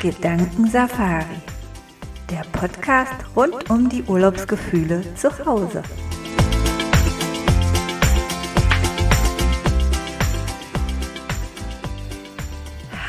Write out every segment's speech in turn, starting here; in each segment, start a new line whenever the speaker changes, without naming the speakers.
Gedankensafari, der Podcast rund um die Urlaubsgefühle zu Hause.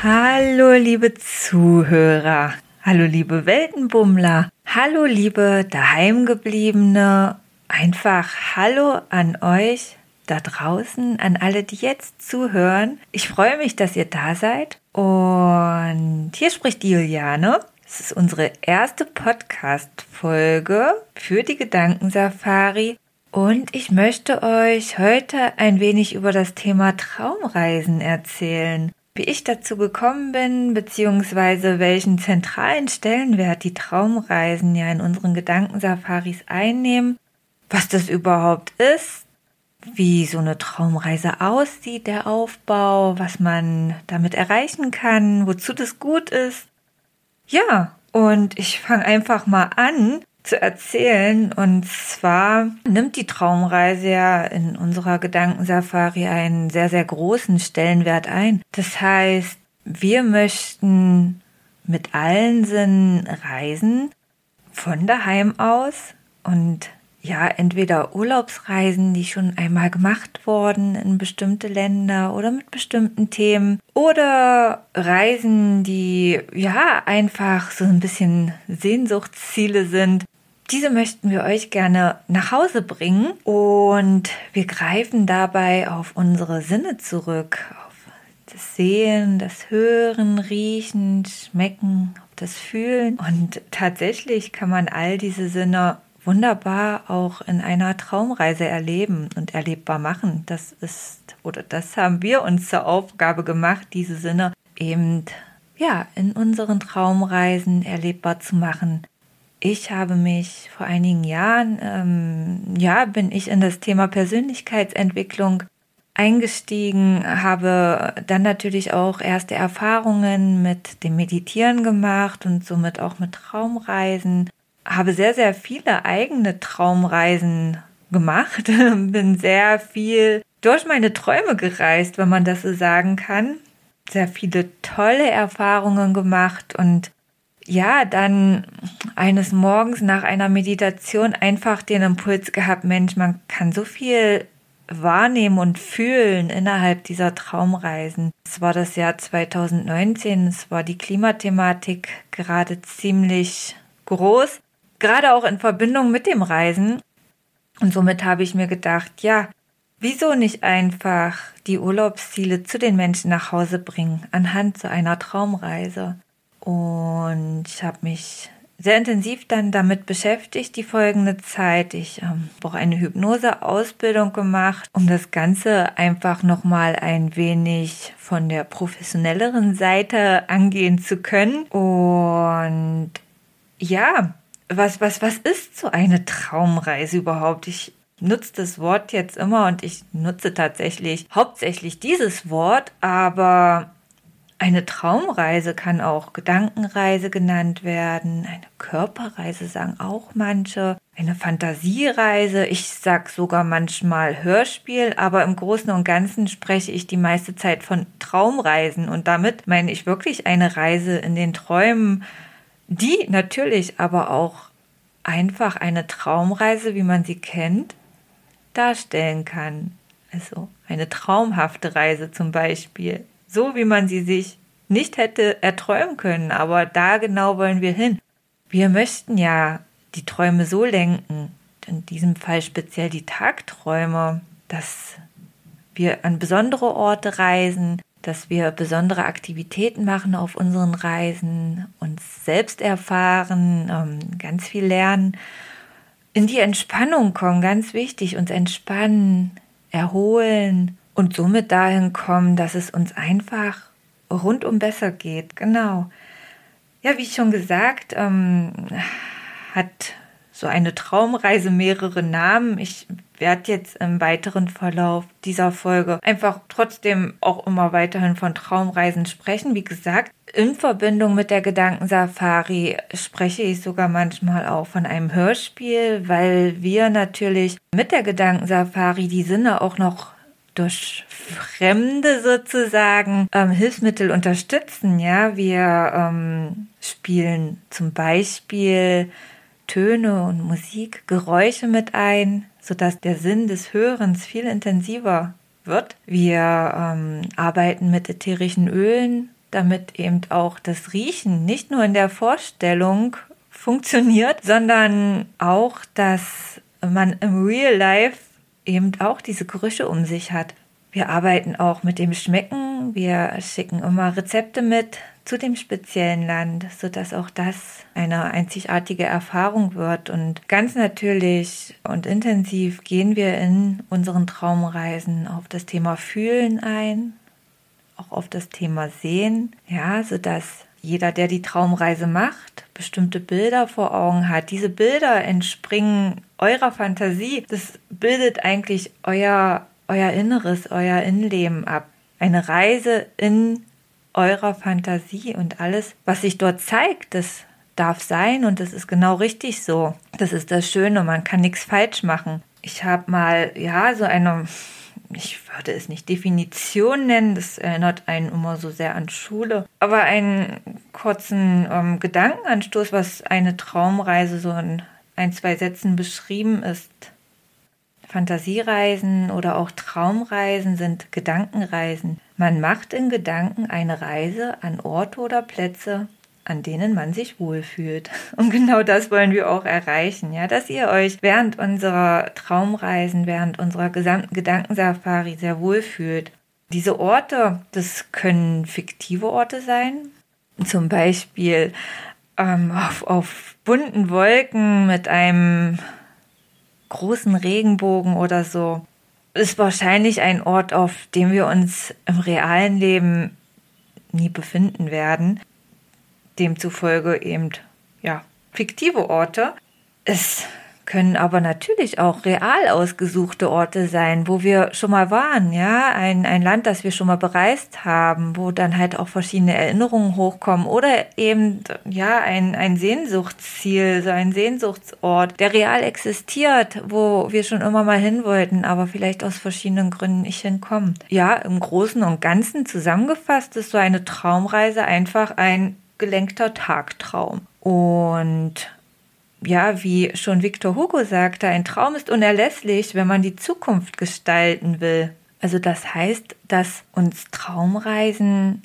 Hallo liebe Zuhörer, hallo liebe Weltenbummler, hallo liebe Daheimgebliebene, einfach Hallo an euch da draußen, an alle, die jetzt zuhören. Ich freue mich, dass ihr da seid. Und hier spricht Juliane. Es ist unsere erste Podcast-Folge für die Gedankensafari. Und ich möchte euch heute ein wenig über das Thema Traumreisen erzählen. Wie ich dazu gekommen bin, beziehungsweise welchen zentralen Stellenwert die Traumreisen ja in unseren Gedankensafaris einnehmen was das überhaupt ist, wie so eine Traumreise aussieht, der Aufbau, was man damit erreichen kann, wozu das gut ist. Ja, und ich fange einfach mal an zu erzählen. Und zwar nimmt die Traumreise ja in unserer Gedankensafari einen sehr, sehr großen Stellenwert ein. Das heißt, wir möchten mit allen Sinnen reisen, von daheim aus und ja, entweder Urlaubsreisen, die schon einmal gemacht wurden in bestimmte Länder oder mit bestimmten Themen oder Reisen, die ja einfach so ein bisschen Sehnsuchtsziele sind. Diese möchten wir euch gerne nach Hause bringen und wir greifen dabei auf unsere Sinne zurück, auf das Sehen, das Hören, Riechen, Schmecken, das Fühlen und tatsächlich kann man all diese Sinne wunderbar auch in einer Traumreise erleben und erlebbar machen. Das ist, oder das haben wir uns zur Aufgabe gemacht, diese Sinne eben, ja, in unseren Traumreisen erlebbar zu machen. Ich habe mich vor einigen Jahren, ähm, ja, bin ich in das Thema Persönlichkeitsentwicklung eingestiegen, habe dann natürlich auch erste Erfahrungen mit dem Meditieren gemacht und somit auch mit Traumreisen habe sehr, sehr viele eigene Traumreisen gemacht, bin sehr viel durch meine Träume gereist, wenn man das so sagen kann. Sehr viele tolle Erfahrungen gemacht und ja, dann eines Morgens nach einer Meditation einfach den Impuls gehabt, Mensch, man kann so viel wahrnehmen und fühlen innerhalb dieser Traumreisen. Es war das Jahr 2019, es war die Klimathematik gerade ziemlich groß gerade auch in Verbindung mit dem Reisen. Und somit habe ich mir gedacht, ja, wieso nicht einfach die Urlaubsziele zu den Menschen nach Hause bringen, anhand so einer Traumreise. Und ich habe mich sehr intensiv dann damit beschäftigt, die folgende Zeit. Ich ähm, habe auch eine Hypnose-Ausbildung gemacht, um das Ganze einfach nochmal ein wenig von der professionelleren Seite angehen zu können. Und ja, was, was, was ist so eine Traumreise überhaupt? Ich nutze das Wort jetzt immer und ich nutze tatsächlich hauptsächlich dieses Wort, aber eine Traumreise kann auch Gedankenreise genannt werden, eine Körperreise sagen auch manche, eine Fantasiereise, ich sag sogar manchmal Hörspiel, aber im Großen und Ganzen spreche ich die meiste Zeit von Traumreisen und damit meine ich wirklich eine Reise in den Träumen, die natürlich aber auch einfach eine Traumreise, wie man sie kennt, darstellen kann. Also eine traumhafte Reise zum Beispiel, so wie man sie sich nicht hätte erträumen können, aber da genau wollen wir hin. Wir möchten ja die Träume so lenken, in diesem Fall speziell die Tagträume, dass wir an besondere Orte reisen, dass wir besondere Aktivitäten machen auf unseren Reisen, uns selbst erfahren, ähm, ganz viel lernen, in die Entspannung kommen, ganz wichtig, uns entspannen, erholen und somit dahin kommen, dass es uns einfach rundum besser geht. Genau. Ja, wie schon gesagt, ähm, hat so eine Traumreise mehrere Namen. Ich werde jetzt im weiteren Verlauf dieser Folge einfach trotzdem auch immer weiterhin von Traumreisen sprechen. Wie gesagt, in Verbindung mit der Gedankensafari spreche ich sogar manchmal auch von einem Hörspiel, weil wir natürlich mit der Gedankensafari die Sinne auch noch durch Fremde sozusagen ähm, Hilfsmittel unterstützen. Ja, wir ähm, spielen zum Beispiel Töne und Musik, Geräusche mit ein, sodass der Sinn des Hörens viel intensiver wird. Wir ähm, arbeiten mit ätherischen Ölen, damit eben auch das Riechen nicht nur in der Vorstellung funktioniert, sondern auch, dass man im Real Life eben auch diese Gerüche um sich hat. Wir arbeiten auch mit dem Schmecken. Wir schicken immer Rezepte mit zu dem speziellen Land, sodass auch das eine einzigartige Erfahrung wird. Und ganz natürlich und intensiv gehen wir in unseren Traumreisen auf das Thema Fühlen ein, auch auf das Thema Sehen, ja, sodass jeder, der die Traumreise macht, bestimmte Bilder vor Augen hat. Diese Bilder entspringen eurer Fantasie. Das bildet eigentlich euer, euer Inneres, euer Innenleben ab. Eine Reise in eurer Fantasie und alles, was sich dort zeigt, das darf sein und das ist genau richtig so. Das ist das Schöne, man kann nichts falsch machen. Ich habe mal, ja, so eine ich würde es nicht Definition nennen, das erinnert einen immer so sehr an Schule, aber einen kurzen ähm, Gedankenanstoß, was eine Traumreise so in ein, zwei Sätzen beschrieben ist. Fantasiereisen oder auch Traumreisen sind Gedankenreisen. Man macht in Gedanken eine Reise an Orte oder Plätze, an denen man sich wohlfühlt. Und genau das wollen wir auch erreichen, ja, dass ihr euch während unserer Traumreisen, während unserer gesamten Gedankensafari sehr wohlfühlt. Diese Orte, das können fiktive Orte sein, zum Beispiel ähm, auf, auf bunten Wolken mit einem großen Regenbogen oder so. Ist wahrscheinlich ein Ort, auf dem wir uns im realen Leben nie befinden werden demzufolge eben ja fiktive Orte. Es können aber natürlich auch real ausgesuchte Orte sein, wo wir schon mal waren, ja, ein, ein Land, das wir schon mal bereist haben, wo dann halt auch verschiedene Erinnerungen hochkommen oder eben, ja, ein, ein Sehnsuchtsziel, so ein Sehnsuchtsort, der real existiert, wo wir schon immer mal hin wollten, aber vielleicht aus verschiedenen Gründen nicht hinkommen. Ja, im Großen und Ganzen zusammengefasst ist so eine Traumreise einfach ein gelenkter Tagtraum. Und ja, wie schon Victor Hugo sagte, ein Traum ist unerlässlich, wenn man die Zukunft gestalten will. Also das heißt, dass uns Traumreisen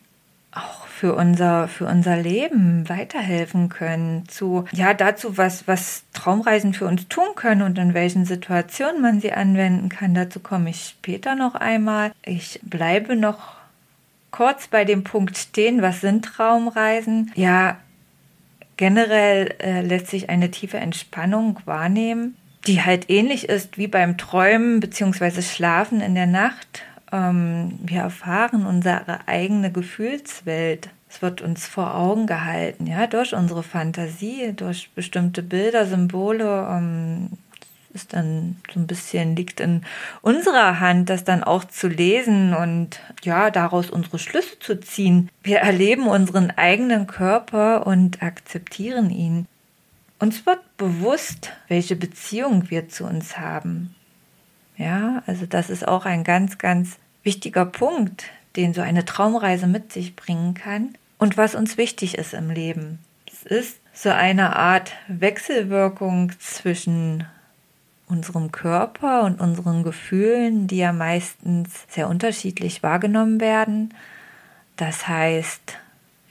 auch für unser, für unser Leben weiterhelfen können, zu, ja, dazu, was, was Traumreisen für uns tun können und in welchen Situationen man sie anwenden kann. Dazu komme ich später noch einmal. Ich bleibe noch kurz bei dem Punkt stehen, was sind Traumreisen? Ja, generell äh, lässt sich eine tiefe Entspannung wahrnehmen, die halt ähnlich ist wie beim Träumen bzw. Schlafen in der Nacht. Ähm, wir erfahren unsere eigene Gefühlswelt. Es wird uns vor Augen gehalten, ja, durch unsere Fantasie, durch bestimmte Bilder, Symbole, ähm, ist dann so ein bisschen liegt in unserer Hand, das dann auch zu lesen und ja, daraus unsere Schlüsse zu ziehen. Wir erleben unseren eigenen Körper und akzeptieren ihn. Uns wird bewusst, welche Beziehung wir zu uns haben. Ja, also das ist auch ein ganz, ganz wichtiger Punkt, den so eine Traumreise mit sich bringen kann und was uns wichtig ist im Leben. Es ist so eine Art Wechselwirkung zwischen unserem Körper und unseren Gefühlen, die ja meistens sehr unterschiedlich wahrgenommen werden. Das heißt,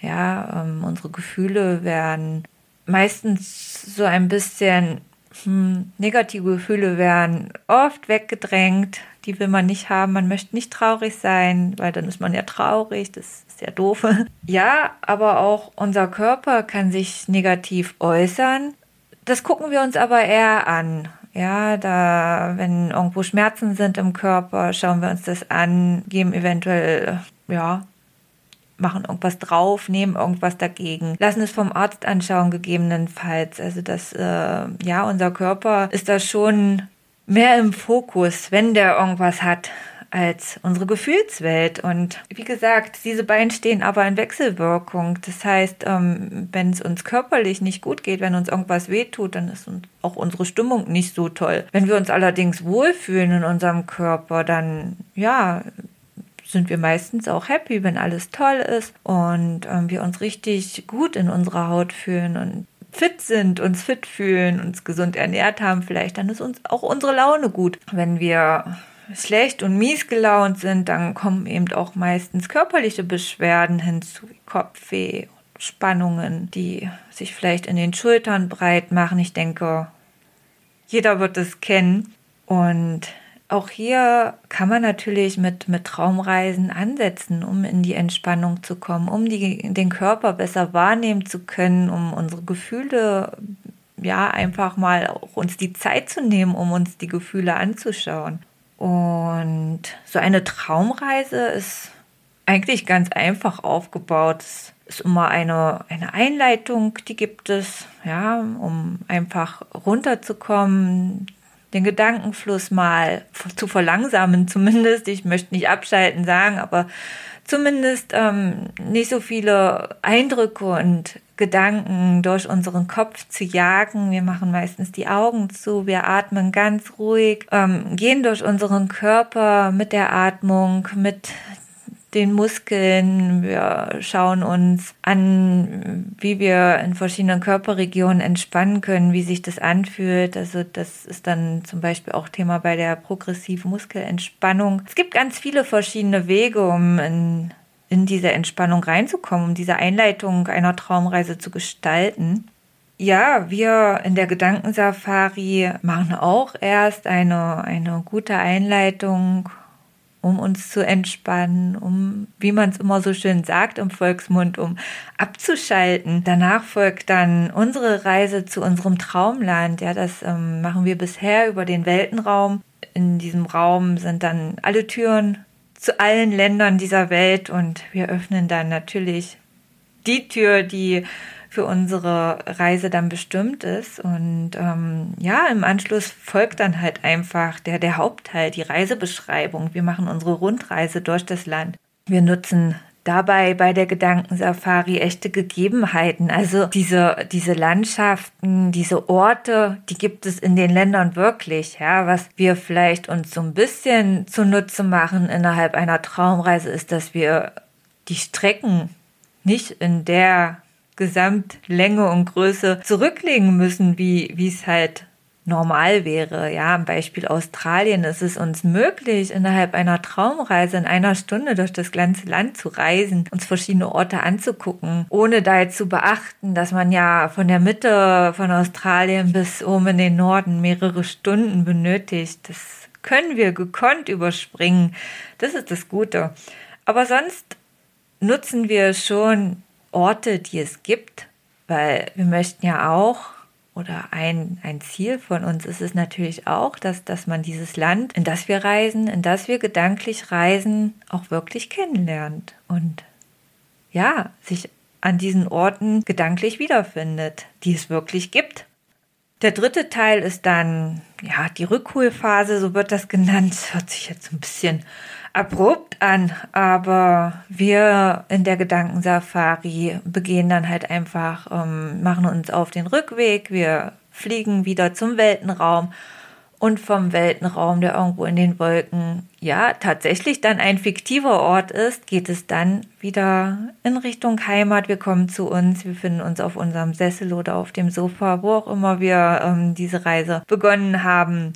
ja, ähm, unsere Gefühle werden meistens so ein bisschen hm, negative Gefühle werden oft weggedrängt. Die will man nicht haben. Man möchte nicht traurig sein, weil dann ist man ja traurig. Das ist ja doof. Ja, aber auch unser Körper kann sich negativ äußern. Das gucken wir uns aber eher an. Ja, da, wenn irgendwo Schmerzen sind im Körper, schauen wir uns das an, geben eventuell, ja, machen irgendwas drauf, nehmen irgendwas dagegen, lassen es vom Arzt anschauen, gegebenenfalls. Also das, äh, ja, unser Körper ist da schon mehr im Fokus, wenn der irgendwas hat, als unsere Gefühlswelt. Und wie gesagt, diese beiden stehen aber in Wechselwirkung. Das heißt, ähm, wenn es uns körperlich nicht gut geht, wenn uns irgendwas wehtut, dann ist auch unsere Stimmung nicht so toll. Wenn wir uns allerdings wohlfühlen in unserem Körper, dann ja, sind wir meistens auch happy, wenn alles toll ist und ähm, wir uns richtig gut in unserer Haut fühlen und fit sind, uns fit fühlen, uns gesund ernährt haben, vielleicht, dann ist uns auch unsere Laune gut. Wenn wir schlecht und mies gelaunt sind, dann kommen eben auch meistens körperliche Beschwerden hinzu, wie Kopfweh, Spannungen, die sich vielleicht in den Schultern breit machen. Ich denke, jeder wird es kennen. Und auch hier kann man natürlich mit, mit Traumreisen ansetzen, um in die Entspannung zu kommen, um die, den Körper besser wahrnehmen zu können, um unsere Gefühle, ja, einfach mal auch uns die Zeit zu nehmen, um uns die Gefühle anzuschauen. Und so eine Traumreise ist eigentlich ganz einfach aufgebaut. Es ist immer eine, eine Einleitung, die gibt es, ja, um einfach runterzukommen, den Gedankenfluss mal zu verlangsamen, zumindest. Ich möchte nicht abschalten sagen, aber zumindest ähm, nicht so viele Eindrücke und Gedanken durch unseren Kopf zu jagen. Wir machen meistens die Augen zu, wir atmen ganz ruhig, ähm, gehen durch unseren Körper mit der Atmung, mit den Muskeln, wir schauen uns an, wie wir in verschiedenen Körperregionen entspannen können, wie sich das anfühlt. Also das ist dann zum Beispiel auch Thema bei der progressiven Muskelentspannung. Es gibt ganz viele verschiedene Wege, um in, in diese Entspannung reinzukommen, um diese Einleitung einer Traumreise zu gestalten. Ja, wir in der Gedankensafari machen auch erst eine, eine gute Einleitung um uns zu entspannen, um, wie man es immer so schön sagt im Volksmund, um abzuschalten. Danach folgt dann unsere Reise zu unserem Traumland. Ja, das ähm, machen wir bisher über den Weltenraum. In diesem Raum sind dann alle Türen zu allen Ländern dieser Welt und wir öffnen dann natürlich die Tür, die für unsere Reise dann bestimmt ist. Und ähm, ja, im Anschluss folgt dann halt einfach der, der Hauptteil, die Reisebeschreibung. Wir machen unsere Rundreise durch das Land. Wir nutzen dabei bei der Gedankensafari echte Gegebenheiten. Also diese, diese Landschaften, diese Orte, die gibt es in den Ländern wirklich. Ja, was wir vielleicht uns so ein bisschen zunutze machen innerhalb einer Traumreise ist, dass wir die Strecken nicht in der Gesamtlänge und Größe zurücklegen müssen, wie, wie es halt normal wäre. Ja, am Beispiel Australien ist es uns möglich, innerhalb einer Traumreise in einer Stunde durch das ganze Land zu reisen, uns verschiedene Orte anzugucken, ohne da jetzt zu beachten, dass man ja von der Mitte von Australien bis oben in den Norden mehrere Stunden benötigt. Das können wir gekonnt überspringen. Das ist das Gute. Aber sonst nutzen wir schon Orte, die es gibt, weil wir möchten ja auch, oder ein, ein Ziel von uns ist es natürlich auch, dass, dass man dieses Land, in das wir reisen, in das wir gedanklich reisen, auch wirklich kennenlernt und ja, sich an diesen Orten gedanklich wiederfindet, die es wirklich gibt. Der dritte Teil ist dann, ja, die Rückholphase, so wird das genannt. Das hört sich jetzt ein bisschen abrupt an, aber wir in der Gedankensafari begehen dann halt einfach, ähm, machen uns auf den Rückweg, wir fliegen wieder zum Weltenraum und vom Weltenraum, der irgendwo in den Wolken, ja, tatsächlich dann ein fiktiver Ort ist, geht es dann wieder in Richtung Heimat. Wir kommen zu uns, wir finden uns auf unserem Sessel oder auf dem Sofa, wo auch immer wir ähm, diese Reise begonnen haben.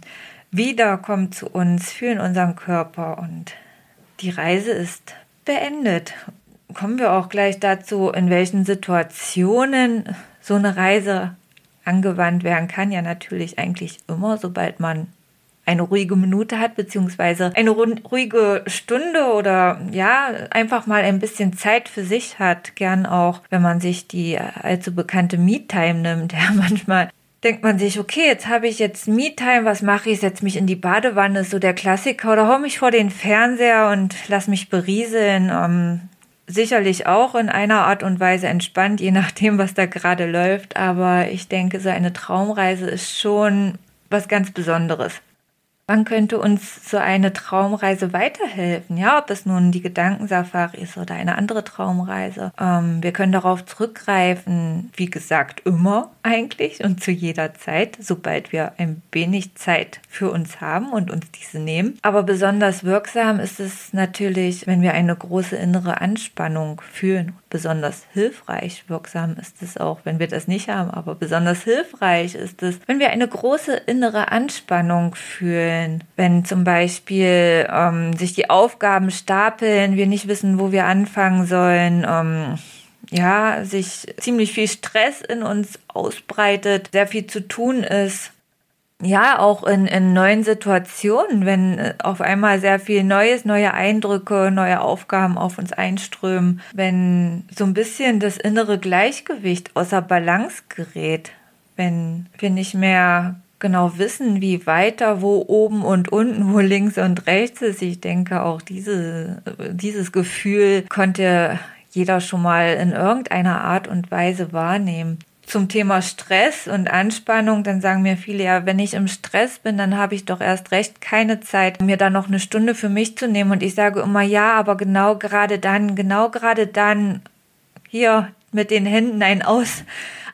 Wieder kommen zu uns, fühlen unseren Körper und die Reise ist beendet. Kommen wir auch gleich dazu, in welchen Situationen so eine Reise angewandt werden kann. Ja, natürlich eigentlich immer, sobald man eine ruhige Minute hat, beziehungsweise eine ruhige Stunde oder ja, einfach mal ein bisschen Zeit für sich hat. Gern auch, wenn man sich die allzu bekannte Me-Time nimmt. Ja, manchmal denkt man sich, okay, jetzt habe ich jetzt Me-Time, was mache ich? Setze mich in die Badewanne, so der Klassiker, oder hau mich vor den Fernseher und lass mich berieseln. Ähm, sicherlich auch in einer Art und Weise entspannt, je nachdem, was da gerade läuft. Aber ich denke, so eine Traumreise ist schon was ganz Besonderes. Wann könnte uns so eine Traumreise weiterhelfen? Ja, ob es nun die Gedankensafari ist oder eine andere Traumreise. Ähm, wir können darauf zurückgreifen, wie gesagt, immer eigentlich und zu jeder Zeit, sobald wir ein wenig Zeit für uns haben und uns diese nehmen. Aber besonders wirksam ist es natürlich, wenn wir eine große innere Anspannung fühlen. Besonders hilfreich wirksam ist es auch, wenn wir das nicht haben, aber besonders hilfreich ist es, wenn wir eine große innere Anspannung fühlen. Wenn zum Beispiel ähm, sich die Aufgaben stapeln, wir nicht wissen, wo wir anfangen sollen. Ähm, ja, sich ziemlich viel Stress in uns ausbreitet, sehr viel zu tun ist. Ja, auch in, in neuen Situationen, wenn äh, auf einmal sehr viel Neues, neue Eindrücke, neue Aufgaben auf uns einströmen, wenn so ein bisschen das innere Gleichgewicht außer Balance gerät, wenn wir nicht mehr genau wissen, wie weiter, wo oben und unten, wo links und rechts ist. Ich denke, auch diese, dieses Gefühl konnte jeder schon mal in irgendeiner Art und Weise wahrnehmen. Zum Thema Stress und Anspannung, dann sagen mir viele, ja, wenn ich im Stress bin, dann habe ich doch erst recht keine Zeit, mir da noch eine Stunde für mich zu nehmen. Und ich sage immer, ja, aber genau gerade dann, genau gerade dann, hier mit den Händen ein Aus,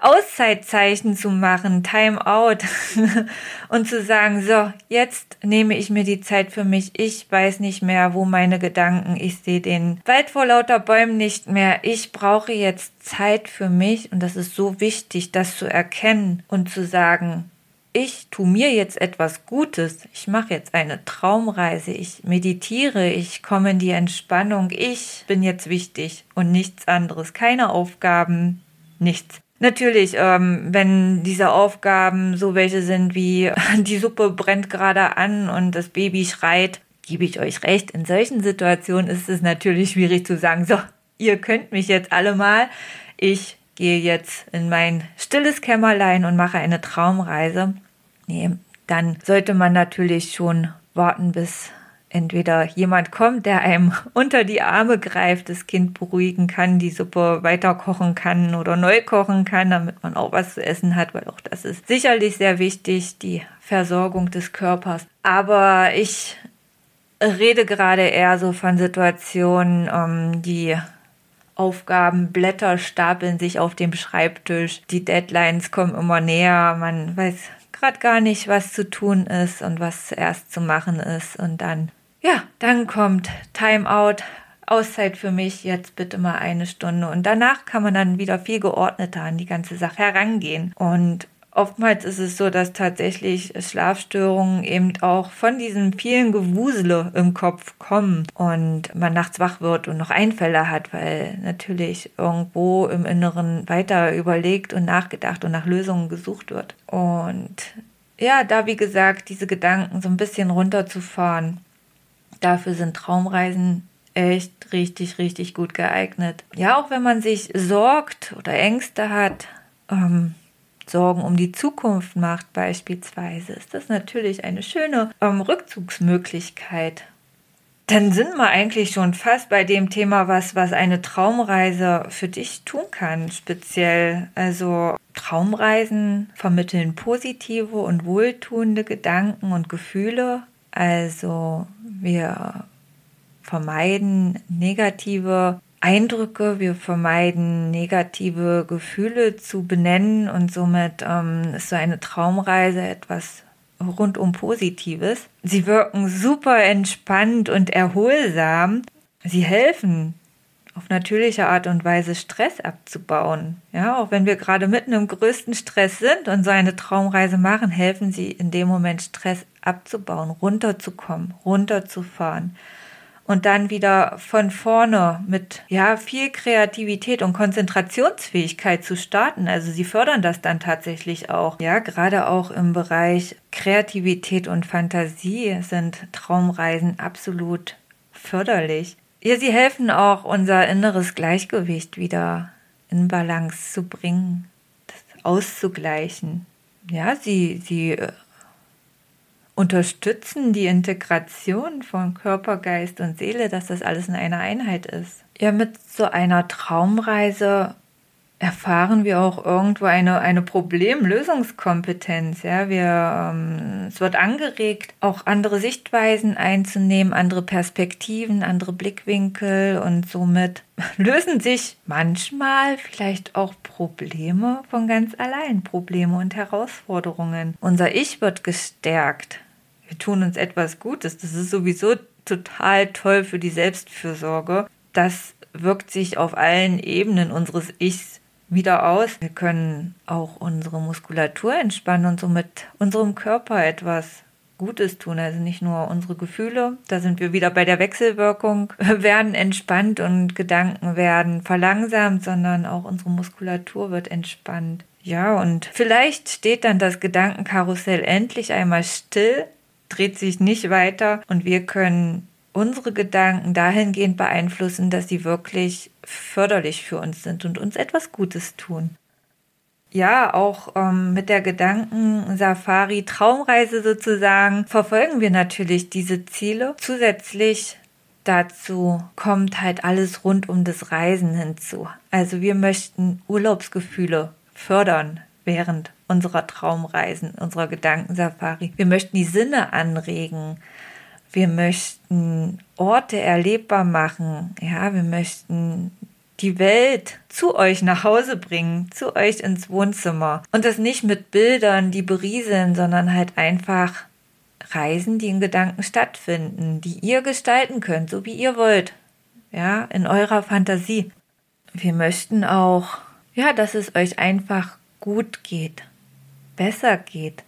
Auszeitzeichen zu machen, Time out. Und zu sagen, so, jetzt nehme ich mir die Zeit für mich. Ich weiß nicht mehr, wo meine Gedanken, ich sehe den Wald vor lauter Bäumen nicht mehr. Ich brauche jetzt Zeit für mich. Und das ist so wichtig, das zu erkennen und zu sagen, ich tue mir jetzt etwas Gutes, ich mache jetzt eine Traumreise, ich meditiere, ich komme in die Entspannung, ich bin jetzt wichtig und nichts anderes, keine Aufgaben, nichts. Natürlich, ähm, wenn diese Aufgaben so welche sind wie die Suppe brennt gerade an und das Baby schreit, gebe ich euch recht. In solchen Situationen ist es natürlich schwierig zu sagen, so, ihr könnt mich jetzt alle mal. Ich gehe jetzt in mein stilles Kämmerlein und mache eine Traumreise. Nee, dann sollte man natürlich schon warten, bis entweder jemand kommt, der einem unter die Arme greift, das Kind beruhigen kann, die Suppe weiter kochen kann oder neu kochen kann, damit man auch was zu essen hat, weil auch das ist sicherlich sehr wichtig, die Versorgung des Körpers. Aber ich rede gerade eher so von Situationen, ähm, die Aufgabenblätter stapeln sich auf dem Schreibtisch, die Deadlines kommen immer näher, man weiß gerade gar nicht, was zu tun ist und was zuerst zu machen ist. Und dann ja, dann kommt Timeout, Auszeit für mich, jetzt bitte mal eine Stunde. Und danach kann man dann wieder viel geordneter an die ganze Sache herangehen. Und oftmals ist es so, dass tatsächlich Schlafstörungen eben auch von diesem vielen Gewusele im Kopf kommen und man nachts wach wird und noch Einfälle hat, weil natürlich irgendwo im Inneren weiter überlegt und nachgedacht und nach Lösungen gesucht wird. Und ja, da wie gesagt, diese Gedanken so ein bisschen runterzufahren Dafür sind Traumreisen echt richtig, richtig gut geeignet. Ja, auch wenn man sich sorgt oder Ängste hat, ähm, Sorgen um die Zukunft macht beispielsweise, ist das natürlich eine schöne ähm, Rückzugsmöglichkeit. Dann sind wir eigentlich schon fast bei dem Thema, was, was eine Traumreise für dich tun kann, speziell. Also Traumreisen vermitteln positive und wohltuende Gedanken und Gefühle. Also wir vermeiden negative Eindrücke, wir vermeiden negative Gefühle zu benennen und somit ähm, ist so eine Traumreise etwas rundum Positives. Sie wirken super entspannt und erholsam. Sie helfen auf natürliche Art und Weise Stress abzubauen. Ja, auch wenn wir gerade mitten im größten Stress sind und so eine Traumreise machen, helfen sie in dem Moment Stress abzubauen, runterzukommen, runterzufahren und dann wieder von vorne mit ja viel Kreativität und Konzentrationsfähigkeit zu starten. Also sie fördern das dann tatsächlich auch. Ja, gerade auch im Bereich Kreativität und Fantasie sind Traumreisen absolut förderlich. Ja, sie helfen auch, unser inneres Gleichgewicht wieder in Balance zu bringen, das auszugleichen. Ja, sie, sie äh, unterstützen die Integration von Körper, Geist und Seele, dass das alles in einer Einheit ist. Ja, mit so einer Traumreise erfahren wir auch irgendwo eine, eine Problemlösungskompetenz. Ja, wir, ähm, es wird angeregt, auch andere Sichtweisen einzunehmen, andere Perspektiven, andere Blickwinkel und somit lösen sich manchmal vielleicht auch Probleme von ganz allein, Probleme und Herausforderungen. Unser Ich wird gestärkt. Wir tun uns etwas Gutes. Das ist sowieso total toll für die Selbstfürsorge. Das wirkt sich auf allen Ebenen unseres Ichs wieder aus. Wir können auch unsere Muskulatur entspannen und somit unserem Körper etwas Gutes tun. Also nicht nur unsere Gefühle, da sind wir wieder bei der Wechselwirkung, werden entspannt und Gedanken werden verlangsamt, sondern auch unsere Muskulatur wird entspannt. Ja, und vielleicht steht dann das Gedankenkarussell endlich einmal still, dreht sich nicht weiter und wir können unsere Gedanken dahingehend beeinflussen, dass sie wirklich förderlich für uns sind und uns etwas Gutes tun. Ja, auch ähm, mit der Gedankensafari Traumreise sozusagen verfolgen wir natürlich diese Ziele. Zusätzlich dazu kommt halt alles rund um das Reisen hinzu. Also wir möchten Urlaubsgefühle fördern während unserer Traumreisen, unserer Gedankensafari. Wir möchten die Sinne anregen. Wir möchten Orte erlebbar machen. Ja, wir möchten die Welt zu euch nach Hause bringen, zu euch ins Wohnzimmer. Und das nicht mit Bildern, die berieseln, sondern halt einfach Reisen, die in Gedanken stattfinden, die ihr gestalten könnt, so wie ihr wollt. Ja, in eurer Fantasie. Wir möchten auch, ja, dass es euch einfach gut geht, besser geht,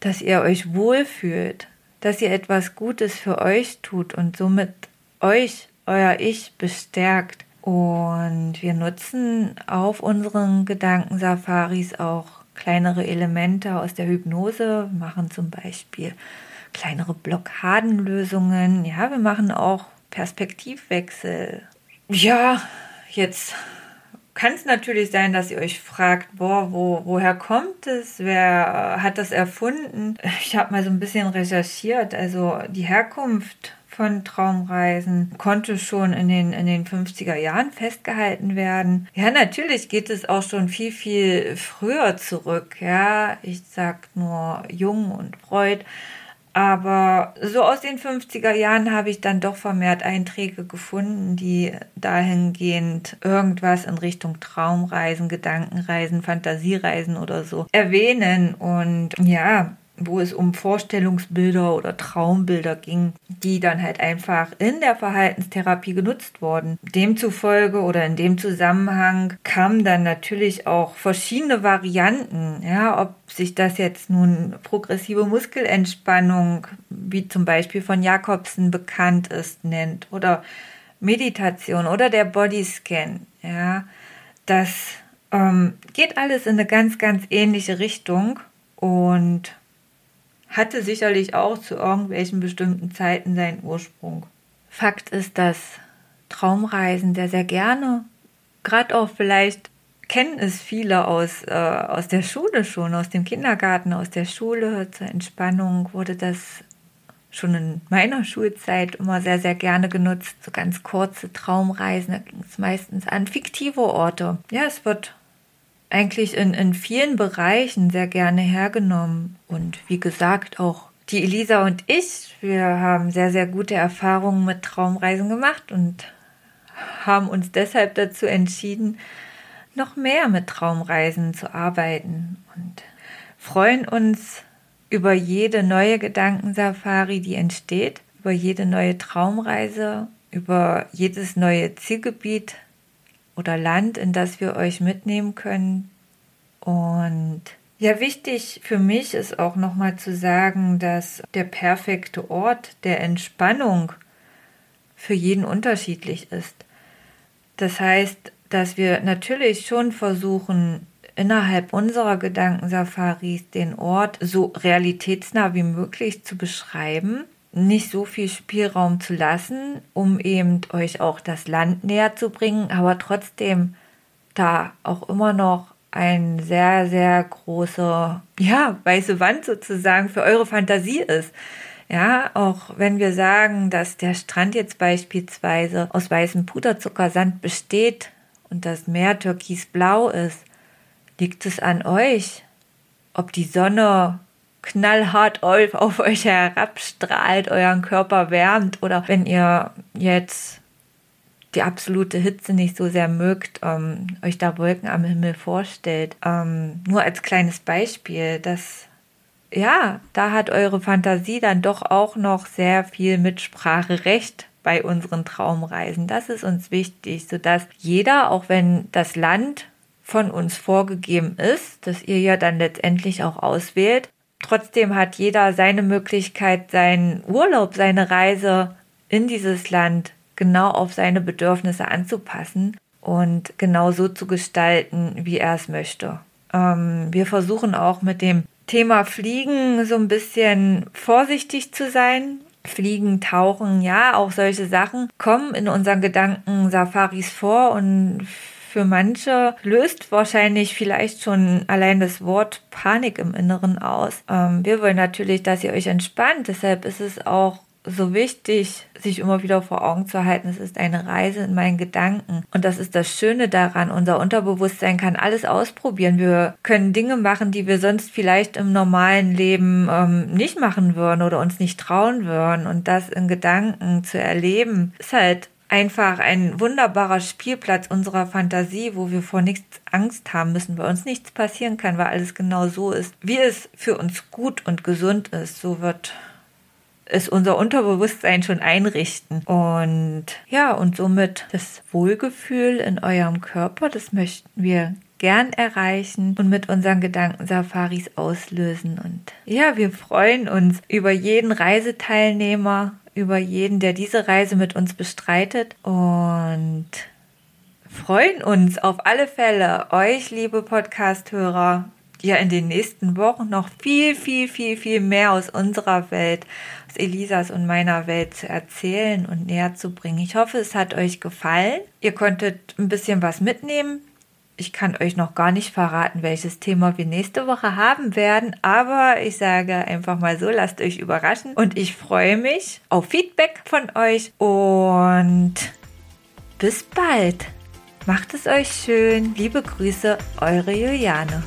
dass ihr euch wohlfühlt, dass ihr etwas Gutes für euch tut und somit euch, euer Ich bestärkt. Und wir nutzen auf unseren Gedankensafaris auch kleinere Elemente aus der Hypnose, wir machen zum Beispiel kleinere Blockadenlösungen. Ja, wir machen auch Perspektivwechsel. Ja, jetzt kann es natürlich sein, dass ihr euch fragt, boah, wo, woher kommt es? Wer hat das erfunden? Ich habe mal so ein bisschen recherchiert. Also die Herkunft von Traumreisen konnte schon in den, in den 50er Jahren festgehalten werden. Ja, natürlich geht es auch schon viel, viel früher zurück. Ja, ich sag nur Jung und Freud aber so aus den 50er Jahren habe ich dann doch vermehrt Einträge gefunden, die dahingehend irgendwas in Richtung Traumreisen, Gedankenreisen, Fantasiereisen oder so erwähnen. Und ja, wo es um Vorstellungsbilder oder Traumbilder ging, die dann halt einfach in der Verhaltenstherapie genutzt wurden. Demzufolge oder in dem Zusammenhang kamen dann natürlich auch verschiedene Varianten, ja, ob sich das jetzt nun progressive Muskelentspannung, wie zum Beispiel von Jakobsen bekannt ist, nennt oder Meditation oder der Bodyscan, ja, das ähm, geht alles in eine ganz, ganz ähnliche Richtung und hatte sicherlich auch zu irgendwelchen bestimmten Zeiten seinen Ursprung. Fakt ist, dass Traumreisen sehr, sehr gerne, gerade auch vielleicht kennen es viele aus, äh, aus der Schule schon, aus dem Kindergarten, aus der Schule zur Entspannung wurde das schon in meiner Schulzeit immer sehr, sehr gerne genutzt. So ganz kurze Traumreisen, da ging es meistens an fiktive Orte. Ja, es wird eigentlich in, in vielen Bereichen sehr gerne hergenommen. Und wie gesagt, auch die Elisa und ich, wir haben sehr, sehr gute Erfahrungen mit Traumreisen gemacht und haben uns deshalb dazu entschieden, noch mehr mit Traumreisen zu arbeiten und freuen uns über jede neue Gedankensafari, die entsteht, über jede neue Traumreise, über jedes neue Zielgebiet, oder Land, in das wir euch mitnehmen können. Und ja, wichtig für mich ist auch nochmal zu sagen, dass der perfekte Ort der Entspannung für jeden unterschiedlich ist. Das heißt, dass wir natürlich schon versuchen, innerhalb unserer Gedankensafaris den Ort so realitätsnah wie möglich zu beschreiben nicht so viel Spielraum zu lassen, um eben euch auch das Land näher zu bringen, aber trotzdem da auch immer noch ein sehr, sehr große, ja, weiße Wand sozusagen für eure Fantasie ist. Ja, auch wenn wir sagen, dass der Strand jetzt beispielsweise aus weißem Puderzuckersand besteht und das Meer türkisblau ist, liegt es an euch, ob die Sonne knallhart auf euch herabstrahlt, euren Körper wärmt oder wenn ihr jetzt die absolute Hitze nicht so sehr mögt, ähm, euch da Wolken am Himmel vorstellt. Ähm, nur als kleines Beispiel, dass ja, da hat eure Fantasie dann doch auch noch sehr viel Mitspracherecht bei unseren Traumreisen. Das ist uns wichtig, sodass jeder, auch wenn das Land von uns vorgegeben ist, das ihr ja dann letztendlich auch auswählt, trotzdem hat jeder seine Möglichkeit, seinen Urlaub, seine Reise in dieses Land genau auf seine Bedürfnisse anzupassen und genau so zu gestalten, wie er es möchte. Ähm, wir versuchen auch mit dem Thema Fliegen so ein bisschen vorsichtig zu sein. Fliegen, Tauchen, ja, auch solche Sachen kommen in unseren Gedanken Safaris vor und für manche löst wahrscheinlich vielleicht schon allein das Wort Panik im Inneren aus. Ähm, wir wollen natürlich, dass ihr euch entspannt. Deshalb ist es auch so wichtig, sich immer wieder vor Augen zu halten, es ist eine Reise in meinen Gedanken. Und das ist das Schöne daran. Unser Unterbewusstsein kann alles ausprobieren. Wir können Dinge machen, die wir sonst vielleicht im normalen Leben ähm, nicht machen würden oder uns nicht trauen würden. Und das in Gedanken zu erleben, ist halt einfach ein wunderbarer Spielplatz unserer Fantasie, wo wir vor nichts Angst haben müssen, weil uns nichts passieren kann, weil alles genau so ist, wie es für uns gut und gesund ist. So wird es unser Unterbewusstsein schon einrichten. Und ja, und somit das Wohlgefühl in eurem Körper, das möchten wir gern erreichen und mit unseren Gedankensafaris auslösen. Und ja, wir freuen uns über jeden Reiseteilnehmer, über jeden, der diese Reise mit uns bestreitet und freuen uns auf alle Fälle, euch, liebe Podcast-Hörer, ja in den nächsten Wochen noch viel, viel, viel, viel mehr aus unserer Welt, aus Elisas und meiner Welt zu erzählen und näher zu bringen. Ich hoffe, es hat euch gefallen. Ihr konntet ein bisschen was mitnehmen. Ich kann euch noch gar nicht verraten, welches Thema wir nächste Woche haben werden, aber ich sage einfach mal so, lasst euch überraschen und ich freue mich auf Feedback von euch und bis bald. Macht es euch schön. Liebe Grüße, eure Juliane.